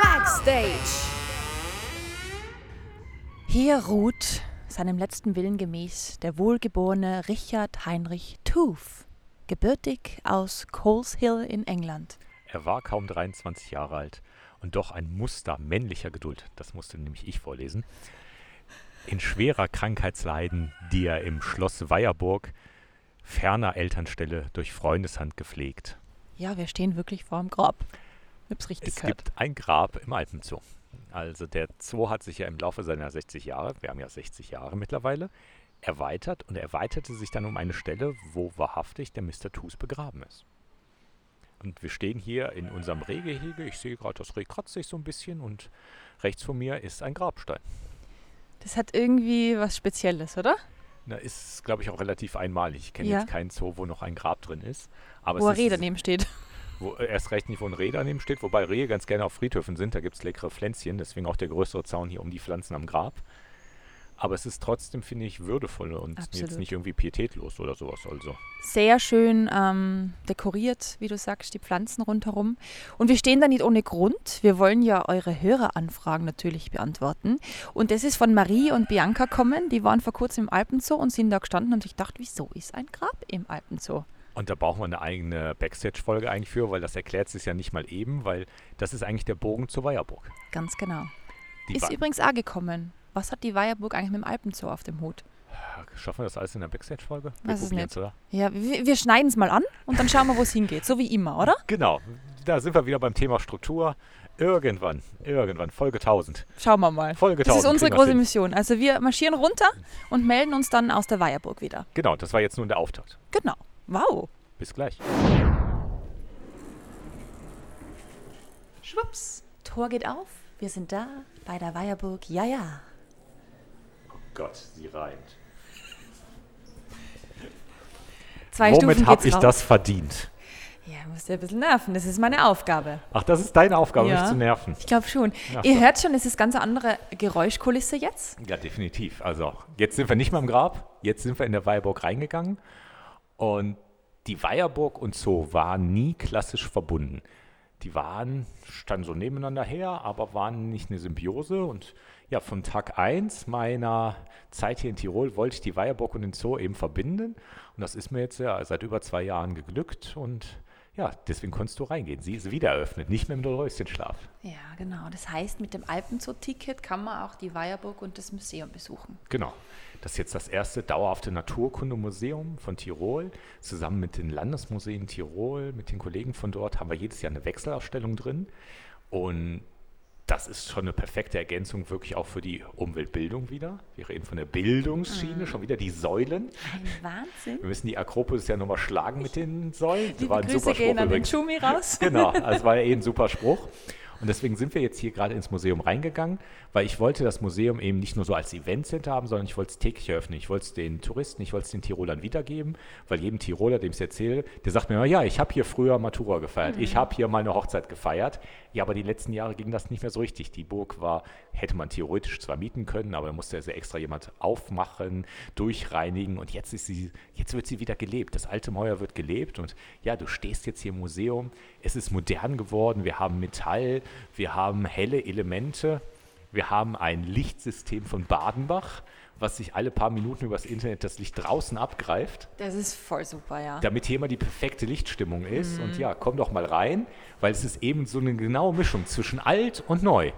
Backstage. Hier ruht, seinem letzten Willen gemäß, der wohlgeborene Richard Heinrich Tooth, gebürtig aus Coles Hill in England. Er war kaum 23 Jahre alt und doch ein Muster männlicher Geduld, das musste nämlich ich vorlesen, in schwerer Krankheitsleiden, die er im Schloss Weierburg ferner Elternstelle durch Freundeshand gepflegt. Ja, wir stehen wirklich vor dem Grab. Hab's richtig Es gehört. gibt ein Grab im Alpenzoo. Also der Zoo hat sich ja im Laufe seiner 60 Jahre, wir haben ja 60 Jahre mittlerweile, erweitert und erweiterte sich dann um eine Stelle, wo wahrhaftig der Mr. Tooth begraben ist. Und wir stehen hier in unserem Rehgehege. Ich sehe gerade, das Reh kratzt sich so ein bisschen und rechts von mir ist ein Grabstein. Das hat irgendwie was Spezielles, oder? Na, ist, glaube ich, auch relativ einmalig. Ich kenne Ja. jetzt keinen Zoo, wo noch ein Grab drin ist. Aber Wo Reh daneben steht. Wo, äh, erst recht nicht, wo ein Reh daneben steht, wobei Rehe ganz gerne auf Friedhöfen sind. Da gibt es leckere Pflänzchen, deswegen auch der größere Zaun hier um die Pflanzen am Grab. Aber es ist trotzdem, finde ich, würdevoll und Absolut. jetzt nicht irgendwie pietätlos oder sowas. Also. Sehr schön ähm, dekoriert, wie du sagst, die Pflanzen rundherum. Und wir stehen da nicht ohne Grund. Wir wollen ja eure Höreranfragen natürlich beantworten. Und das ist von Marie und Bianca kommen. Die waren vor kurzem im Alpenzoo und sind da gestanden und ich dachte, wieso ist ein Grab im Alpenzoo? Und da brauchen wir eine eigene Backstage-Folge eigentlich für, weil das erklärt sich ja nicht mal eben, weil das ist eigentlich der Bogen zur Weierburg. Ganz genau. Die ist Wa- übrigens auch gekommen. Was hat die Weierburg eigentlich mit dem Alpenzoo auf dem Hut? Schaffen wir das alles in der Backstage-Folge? Wir Weiß es nicht. oder? Ja, wir, wir schneiden es mal an und dann schauen wir, wo es hingeht. So wie immer, oder? Genau, da sind wir wieder beim Thema Struktur. Irgendwann, irgendwann, Folge 1000. Schauen wir mal. Folge Das ist 1000 unsere kriegen wir's große. Mission. Also wir marschieren runter und melden uns dann aus der Weierburg wieder. Genau, das war jetzt nun der Auftakt. Genau. Wow. Bis gleich. Schwupps. Tor geht auf. Wir sind da bei der Weierburg. Ja, ja. Gott, sie reimt. Zwei Womit habe ich das verdient? Ja, musst ja ein bisschen nerven. Das ist meine Aufgabe. Ach, das ist deine Aufgabe, Ja. mich zu nerven. Ich glaube schon. Ach Ihr so. hört schon, es ist ganz andere Geräuschkulisse jetzt. Ja, definitiv. Also, jetzt sind wir nicht mehr im Grab, jetzt sind wir in der Weierburg reingegangen. Und die Weierburg und Zoo waren nie klassisch verbunden. Die waren, standen so nebeneinander her, aber waren nicht eine Symbiose. Und ja, von Tag 1 meiner Zeit hier in Tirol wollte ich die Weierburg und den Zoo eben verbinden. Und das ist mir jetzt ja seit über zwei Jahren geglückt. Und ja, deswegen konntest du reingehen. Sie ist wieder eröffnet, nicht mehr im Dornröschenschlaf. Ja, genau. Das heißt, mit dem Alpenzoo-Ticket kann man auch die Weierburg und das Museum besuchen. Genau. Das ist jetzt das erste dauerhafte Naturkundemuseum von Tirol. Zusammen mit den Landesmuseen Tirol, mit den Kollegen von dort, haben wir jedes Jahr eine Wechselausstellung drin. Und das ist schon eine perfekte Ergänzung wirklich auch für die Umweltbildung wieder. Wir reden von der Bildungsschiene, schon wieder die Säulen. Ein Wahnsinn. Wir müssen die Akropolis ja nochmal schlagen mit den Säulen. Das Liebe war ein Grüße super gehen Spruch an den übrigens. Schumi raus. Genau, also war ja eh ein super Spruch. Und deswegen sind wir jetzt hier gerade ins Museum reingegangen, weil ich wollte das Museum eben nicht nur so als Eventcenter haben, sondern ich wollte es täglich eröffnen. Ich wollte es den Touristen, ich wollte es den Tirolern wiedergeben, weil jedem Tiroler, dem ich es erzähle, der sagt mir immer, ja, ich habe hier früher Matura gefeiert, ich habe hier mal eine Hochzeit gefeiert. Ja, aber die letzten Jahre ging das nicht mehr so richtig. Die Burg war, hätte man theoretisch zwar mieten können, aber da musste also extra jemand aufmachen, durchreinigen und jetzt ist sie, jetzt wird sie wieder gelebt. Das alte Mäuer wird gelebt und ja, du stehst jetzt hier im Museum. Es ist modern geworden. Wir haben Metall, wir haben helle Elemente, wir haben ein Lichtsystem von Badenbach, was sich alle paar Minuten übers Internet das Licht draußen abgreift Das ist voll super, ja. damit hier immer die perfekte Lichtstimmung ist. Und ja, komm doch mal rein, weil es ist eben so eine genaue Mischung zwischen alt und neu.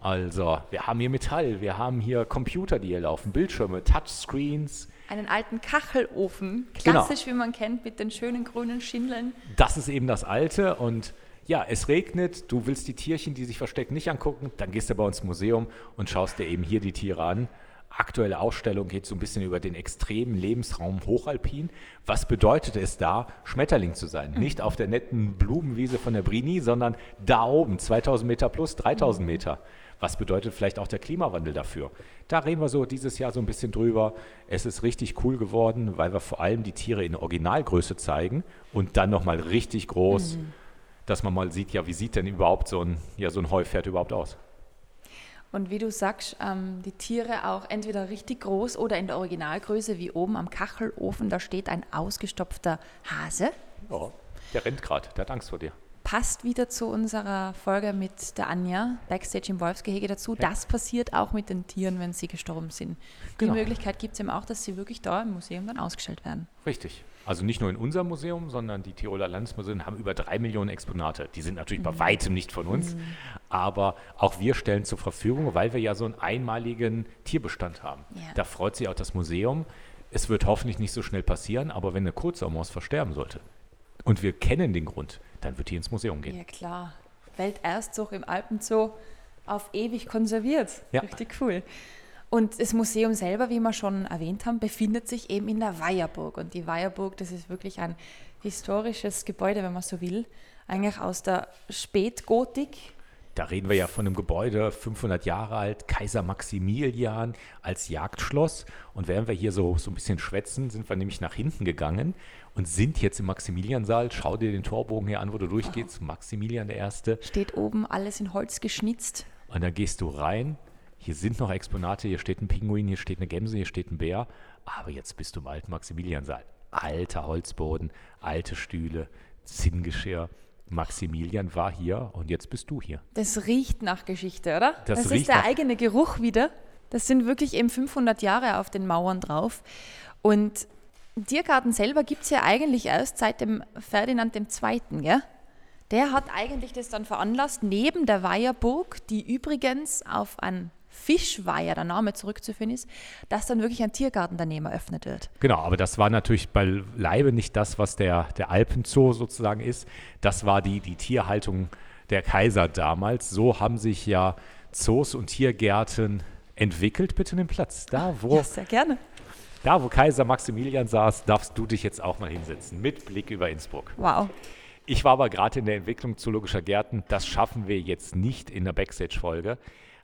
Also, wir haben hier Metall, wir haben hier Computer, die hier laufen, Bildschirme, Touchscreens. Einen alten Kachelofen, Genau. klassisch wie man kennt, mit den schönen grünen Schindeln. Das ist eben das Alte. Und ja, es regnet, du willst die Tierchen, die sich verstecken, nicht angucken, dann gehst du bei uns ins Museum und schaust dir eben hier die Tiere an. Aktuelle Ausstellung geht so ein bisschen über den extremen Lebensraum Hochalpin. Was bedeutet es da, Schmetterling zu sein? Nicht auf der netten Blumenwiese von der Brini, sondern da oben, 2000 Meter plus, 3000 Meter. Was bedeutet vielleicht auch der Klimawandel dafür? Da reden wir so dieses Jahr so ein bisschen drüber. Es ist richtig cool geworden, weil wir vor allem die Tiere in Originalgröße zeigen und dann nochmal richtig groß, dass man mal sieht, ja, wie sieht denn überhaupt so ein, ja, so ein Heupferd überhaupt aus? Und wie du sagst, ähm, die Tiere auch entweder richtig groß oder in der Originalgröße, wie oben am Kachelofen, da steht ein ausgestopfter Hase. Ja, der rennt gerade, der hat Angst vor dir. passt wieder zu unserer Folge mit der Anja, Backstage im Wolfsgehege dazu. Ja. Das passiert auch mit den Tieren, wenn sie gestorben sind. Genau. Die Möglichkeit gibt es eben auch, dass sie wirklich da im Museum dann ausgestellt werden. Richtig. Also nicht nur in unserem Museum, sondern die Tiroler Landesmuseen haben über drei Millionen Exponate. Die sind natürlich mhm. bei weitem nicht von uns, mhm. aber auch wir stellen zur Verfügung, weil wir ja so einen einmaligen Tierbestand haben. Ja. Da freut sich auch das Museum. Es wird hoffentlich nicht so schnell passieren, aber wenn eine Kurzsaummaus versterben sollte und wir kennen den Grund, dann wird die ins Museum gehen. Ja klar. Welterstzug im Alpenzoo auf ewig konserviert. Ja. Richtig cool. Und das Museum selber, wie wir schon erwähnt haben, befindet sich eben in der Weierburg. Und die Weierburg, das ist wirklich ein historisches Gebäude, wenn man so will, eigentlich aus der Spätgotik. Da reden wir ja von einem Gebäude, 500 Jahre alt, Kaiser Maximilian als Jagdschloss. Und während wir hier so, so ein bisschen schwätzen, sind wir nämlich nach hinten gegangen und sind jetzt im Maximiliansaal. Schau dir den Torbogen hier an, wo du durchgehst. Maximilian der Erste. Steht oben alles in Holz geschnitzt. Und dann gehst du rein hier sind noch Exponate, hier steht ein Pinguin, hier steht eine Gemse, hier steht ein Bär. Aber jetzt bist du im alten Maximiliansaal. Alter Holzboden, alte Stühle, Zinngeschirr. Maximilian war hier und jetzt bist du hier. Das riecht nach Geschichte, oder? Das, das ist der eigene Geruch wieder. Das sind wirklich eben 500 Jahre auf den Mauern drauf. Und Tiergarten selber gibt es ja eigentlich erst seit dem Ferdinand II. Gell? Der hat eigentlich das dann veranlasst, neben der Weiherburg, die übrigens auf ein Fischweiher, der Name zurückzuführen ist, dass dann wirklich ein Tiergarten daneben eröffnet wird. Genau, aber das war natürlich beileibe nicht das, was der, der Alpenzoo sozusagen ist. Das war die, die Tierhaltung der Kaiser damals. So haben sich ja Zoos und Tiergärten entwickelt. Bitte den Platz. Da, wo, ja, sehr gerne. Da, wo Kaiser Maximilian saß, darfst du dich jetzt auch mal hinsetzen, mit Blick über Innsbruck. Wow. Ich war aber gerade in der Entwicklung zoologischer Gärten. Das schaffen wir jetzt nicht in der Backstage-Folge.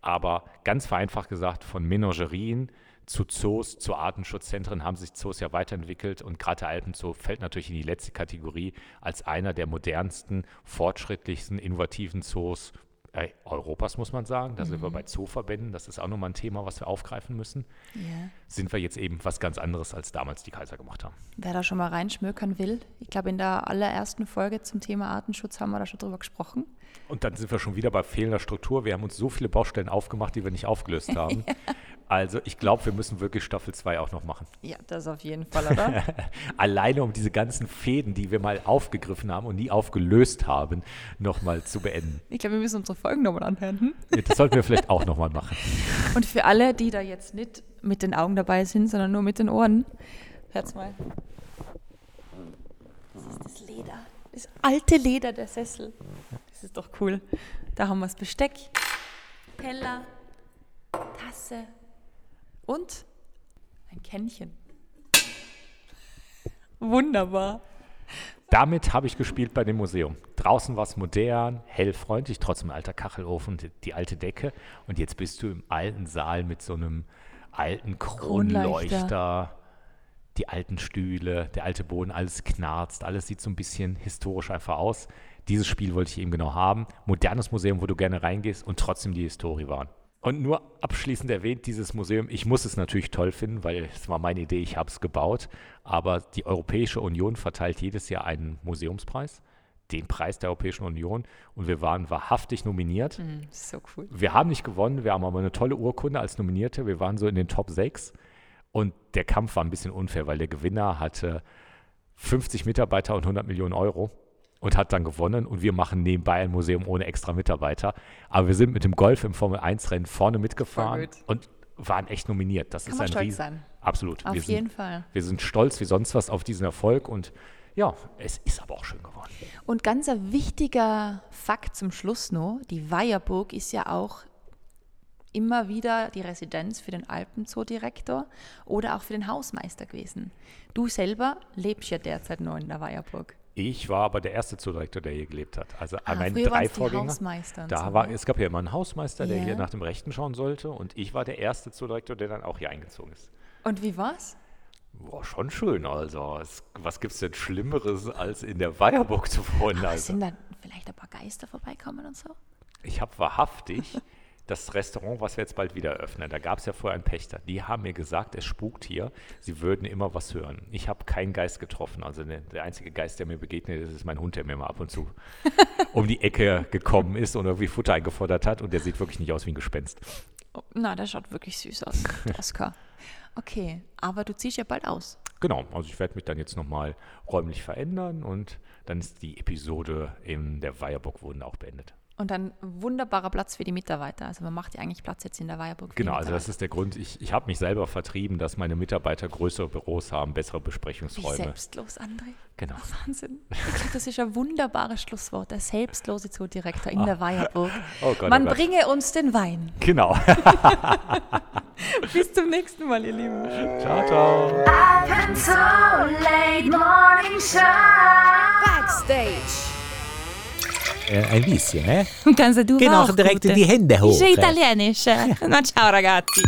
Aber ganz vereinfacht gesagt, von Menagerien zu Zoos, zu Artenschutzzentren haben sich Zoos ja weiterentwickelt. Und gerade der Alpenzoo fällt natürlich in die letzte Kategorie als einer der modernsten, fortschrittlichsten, innovativen Zoos äh, Europas, muss man sagen. Da mhm. sind wir mhm. bei Zooverbänden. Das ist auch nochmal ein Thema, was wir aufgreifen müssen. Yeah. Sind wir jetzt eben was ganz anderes, als damals die Kaiser gemacht haben. Wer da schon mal reinschmökern will, ich glaube, in der allerersten Folge zum Thema Artenschutz haben wir da schon drüber gesprochen. Und dann sind wir schon wieder bei fehlender Struktur. Wir haben uns so viele Baustellen aufgemacht, die wir nicht aufgelöst haben. Also ich glaube, wir müssen wirklich Staffel 2 auch noch machen. Ja, das auf jeden Fall, oder? Alleine um diese ganzen Fäden, die wir mal aufgegriffen haben und nie aufgelöst haben, nochmal zu beenden. Ich glaube, wir müssen unsere Folgen nochmal anhören. Hm? Ja, das sollten wir vielleicht auch nochmal machen. Und für alle, die da jetzt nicht mit den Augen dabei sind, sondern nur mit den Ohren, hört's mal. Das ist das Leder. Das alte Leder der Sessel. Das ist doch cool. Da haben wir das Besteck, Teller, Tasse und ein Kännchen. Wunderbar. Damit habe ich gespielt bei dem Museum. Draußen war es modern, hell, freundlich, trotzdem alter Kachelofen, die, die, alte Decke. Und jetzt bist du im alten Saal mit so einem alten Kronleuchter, die alten Stühle, der alte Boden, alles knarzt, alles sieht so ein bisschen historisch einfach aus dieses Spiel wollte ich eben genau haben. Modernes Museum, wo du gerne reingehst und trotzdem die Historie waren. Und nur abschließend erwähnt, dieses Museum, ich muss es natürlich toll finden, weil es war meine Idee, ich habe es gebaut. Aber die Europäische Union verteilt jedes Jahr einen Museumspreis, den Preis der Europäischen Union. Und wir waren wahrhaftig nominiert. Mm, so cool. Wir haben nicht gewonnen, wir haben aber eine tolle Urkunde als Nominierte. Wir waren so in den Top 6. Und der Kampf war ein bisschen unfair, weil der Gewinner hatte 50 Mitarbeiter und 100 Millionen Euro und hat dann gewonnen. Und wir machen nebenbei ein Museum ohne extra Mitarbeiter. Aber wir sind mit dem Golf im Formel-1-Rennen vorne mitgefahren und waren echt nominiert. Das Kann ist man ein stolz Ries sein. Absolut. Auf wir jeden sind, Fall. Wir sind stolz wie sonst was auf diesen Erfolg und ja, es ist aber auch schön geworden. Und ganz ein wichtiger Fakt zum Schluss noch: Die Weierburg ist ja auch immer wieder die Residenz für den Alpenzoo-Direktor oder auch für den Hausmeister gewesen. Du selber lebst ja derzeit noch in der Weierburg. Ich war aber der erste Zoodirektor, der hier gelebt hat. Also ah, mein drei Vorgänger. Da war, es gab ja immer einen Hausmeister, der yeah. hier nach dem Rechten schauen sollte. Und ich war der erste Zoodirektor, der dann auch hier eingezogen ist. Und wie war's? Boah, schon schön. Also, es, was gibt es denn Schlimmeres, als in der Weierburg zu wohnen? Also. Sind da vielleicht ein paar Geister vorbeikommen und so? Ich habe wahrhaftig das Restaurant, was wir jetzt bald wieder öffnen, da gab es ja vorher einen Pächter. Die haben mir gesagt, es spukt hier. Sie würden immer was hören. Ich habe keinen Geist getroffen. Also ne, der einzige Geist, der mir begegnet ist, ist mein Hund, der mir mal ab und zu um die Ecke gekommen ist und irgendwie Futter eingefordert hat. Und der sieht wirklich nicht aus wie ein Gespenst. Oh, na, der schaut wirklich süß aus, der Oskar. Okay, aber du ziehst ja bald aus. Genau, also ich werde mich dann jetzt nochmal räumlich verändern und dann ist die Episode in der Weierburg-Wunde auch beendet. Und ein wunderbarer Platz für die Mitarbeiter. Also man macht ja eigentlich Platz jetzt in der Weierburg. die Genau, also das ist der Grund. Ich, ich habe mich selber vertrieben, dass meine Mitarbeiter größere Büros haben, bessere Wie Besprechungsräume. selbstlos, André. Genau. Wahnsinn. Ich glaube, das ist ein wunderbares Schlusswort. Der selbstlose Zoodirektor in der Weierburg. Oh Gott, Man oh Gott. bringe uns den Wein. Genau. Bis zum nächsten Mal, ihr Lieben. ciao, ciao. Up until late morning sun. Backstage. Ein bisschen, eh? Kannst du Genau, direkt gute. die Hände hoch. Ist italienisch. Na ciao ragazzi.